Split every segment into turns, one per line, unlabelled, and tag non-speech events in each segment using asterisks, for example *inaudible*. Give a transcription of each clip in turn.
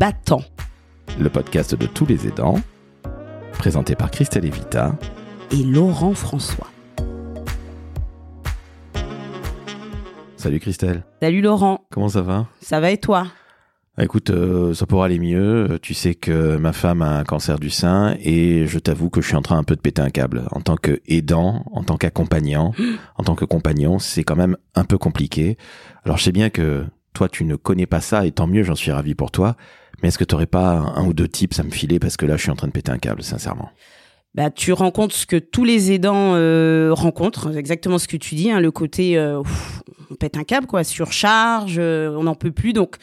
Battant,
le podcast de tous les aidants, présenté par Christelle Evita
et Laurent François.
Salut Christelle.
Salut Laurent.
Comment ça va?
Ça va et toi?
Ah, Écoute, euh, ça pourra aller mieux. Tu sais que ma femme a un cancer du sein et je t'avoue que je suis en train un peu de péter un câble. En tant qu'aidant, en tant qu'accompagnant, *gasps* en tant que compagnon, c'est quand même un peu compliqué. Alors je sais bien que toi tu ne connais pas ça et tant mieux, j'en suis ravi pour toi. Mais est-ce que tu n'aurais pas un ou deux tips à me filer parce que là je suis en train de péter un câble, sincèrement?
Bah, tu rencontres ce que tous les aidants euh, rencontrent, exactement ce que tu dis, hein, le côté euh, on pète un câble, quoi, surcharge, euh, on n'en peut plus. Donc,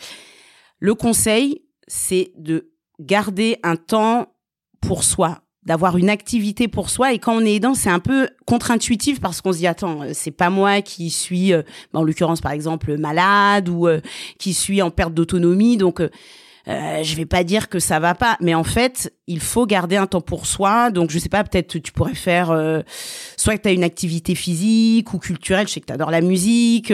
le conseil, c'est de garder un temps pour soi, d'avoir une activité pour soi. Et quand on est aidant, c'est un peu contre-intuitif parce qu'on se dit attends, c'est pas moi qui suis, en l'occurrence par exemple malade ou qui suis en perte d'autonomie, donc euh, je vais pas dire que ça va pas, mais en fait, il faut garder un temps pour soi. Donc, je sais pas, peut-être tu pourrais faire euh, soit que tu as une activité physique ou culturelle, je sais que tu adores la musique.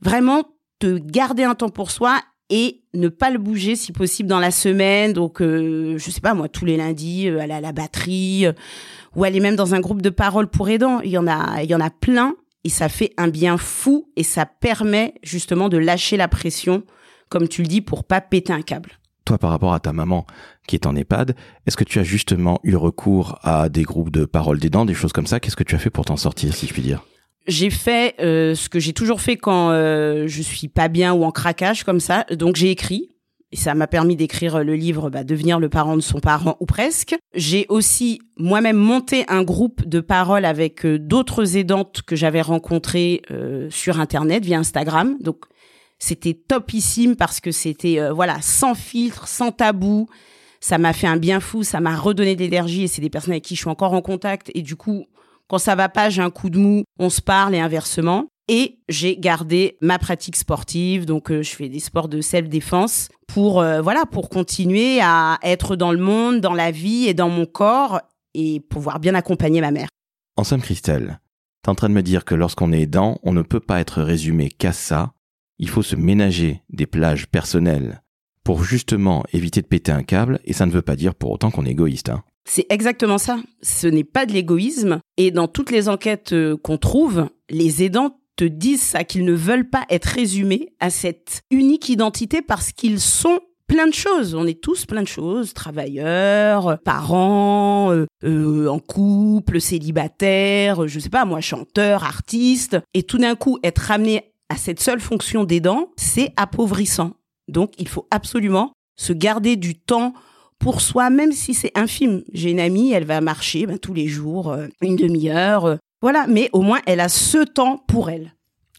Vraiment, te garder un temps pour soi et ne pas le bouger si possible dans la semaine. Donc, euh, je sais pas, moi, tous les lundis, euh, aller à la batterie ou aller même dans un groupe de parole pour aidants. Il y en a, il y en a plein et ça fait un bien fou et ça permet justement de lâcher la pression, comme tu le dis, pour pas péter un câble
toi, par rapport à ta maman qui est en EHPAD, est-ce que tu as justement eu recours à des groupes de parole dents, des choses comme ça? Qu'est-ce que tu as fait pour t'en sortir, si je puis dire?
J'ai fait euh, ce que j'ai toujours fait quand euh, je suis pas bien ou en craquage comme ça. Donc j'ai écrit et ça m'a permis d'écrire le livre bah, Devenir le parent de son parent ou presque. J'ai aussi moi-même monté un groupe de parole avec euh, d'autres aidantes que j'avais rencontrées sur Internet via Instagram. Donc c'était topissime parce que c'était euh, voilà sans filtre, sans tabou. Ça m'a fait un bien fou, ça m'a redonné de l'énergie et c'est des personnes avec qui je suis encore en contact et du coup quand ça va pas, j'ai un coup de mou, on se parle et inversement. Et j'ai gardé ma pratique sportive, donc euh, je fais des sports de self-défense pour euh, voilà pour continuer à être dans le monde, dans la vie et dans mon corps et pouvoir bien accompagner ma mère.
En somme, Christelle, t'es en train de me dire que lorsqu'on est aidant, on ne peut pas être résumé qu'à ça, il faut se ménager des plages personnelles pour justement éviter de péter un câble, et ça ne veut pas dire pour autant qu'on est égoïste. Hein.
C'est exactement ça. Ce n'est pas de l'égoïsme. Et dans toutes les enquêtes euh, qu'on trouve, les aidants te disent ça, qu'ils ne veulent pas être résumés à cette unique identité parce qu'ils sont plein de choses. On est tous plein de choses, travailleurs, parents, euh, euh, en couple, célibataires, je sais pas moi, chanteurs, artistes. Et tout d'un coup, être ramené cette seule fonction des dents, c'est appauvrissant. Donc, il faut absolument se garder du temps pour soi, même si c'est infime. J'ai une amie, elle va marcher ben, tous les jours, euh, une demi-heure, euh, voilà, mais au moins elle a ce temps pour elle.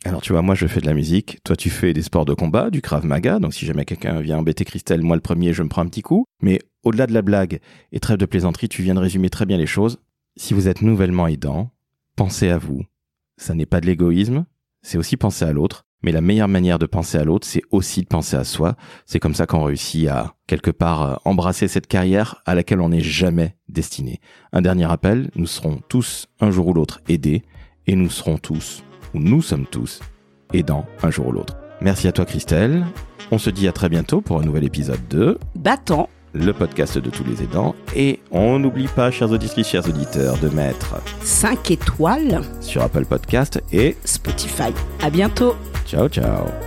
Alors tu vois, moi je fais de la musique, toi tu fais des sports de combat, du Krav Maga, donc si jamais quelqu'un vient embêter Christelle, moi le premier je me prends un petit coup. Mais au-delà de la blague et trêve de plaisanterie, tu viens de résumer très bien les choses. Si vous êtes nouvellement aidant, pensez à vous. Ça n'est pas de l'égoïsme, c'est aussi penser à l'autre. Mais la meilleure manière de penser à l'autre, c'est aussi de penser à soi. C'est comme ça qu'on réussit à, quelque part, euh, embrasser cette carrière à laquelle on n'est jamais destiné. Un dernier rappel, nous serons tous, un jour ou l'autre, aidés. Et nous serons tous, ou nous sommes tous, aidants un jour ou l'autre. Merci à toi Christelle. On se dit à très bientôt pour un nouvel épisode de
Battant
le podcast de tous les aidants. Et on n'oublie pas, chers auditrices, chers auditeurs, de mettre
5 étoiles
sur Apple Podcast et
Spotify. À bientôt.
Ciao, ciao.